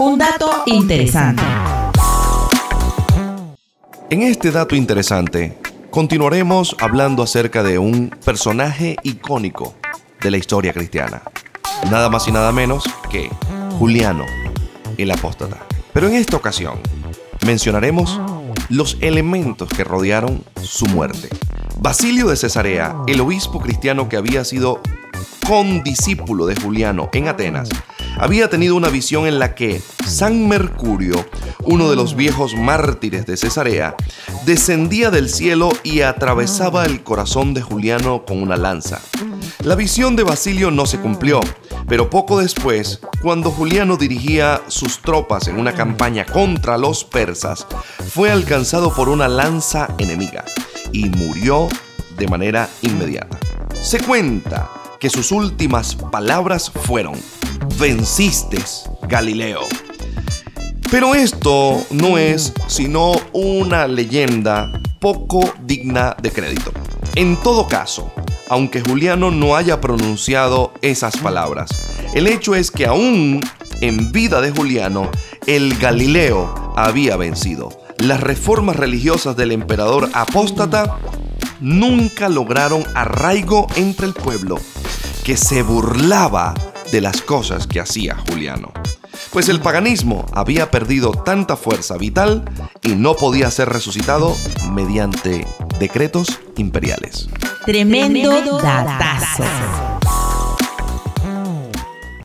Un dato interesante. En este dato interesante, continuaremos hablando acerca de un personaje icónico de la historia cristiana. Nada más y nada menos que Juliano, el apóstata. Pero en esta ocasión mencionaremos los elementos que rodearon su muerte. Basilio de Cesarea, el obispo cristiano que había sido condiscípulo de Juliano en Atenas, había tenido una visión en la que San Mercurio, uno de los viejos mártires de Cesarea, descendía del cielo y atravesaba el corazón de Juliano con una lanza. La visión de Basilio no se cumplió, pero poco después, cuando Juliano dirigía sus tropas en una campaña contra los persas, fue alcanzado por una lanza enemiga y murió de manera inmediata. Se cuenta que sus últimas palabras fueron, venciste, Galileo. Pero esto no es sino una leyenda poco digna de crédito. En todo caso, aunque Juliano no haya pronunciado esas palabras, el hecho es que aún en vida de Juliano, el Galileo había vencido. Las reformas religiosas del emperador apóstata nunca lograron arraigo entre el pueblo, que se burlaba de las cosas que hacía Juliano. Pues el paganismo había perdido tanta fuerza vital y no podía ser resucitado mediante decretos imperiales. Tremendo datazo.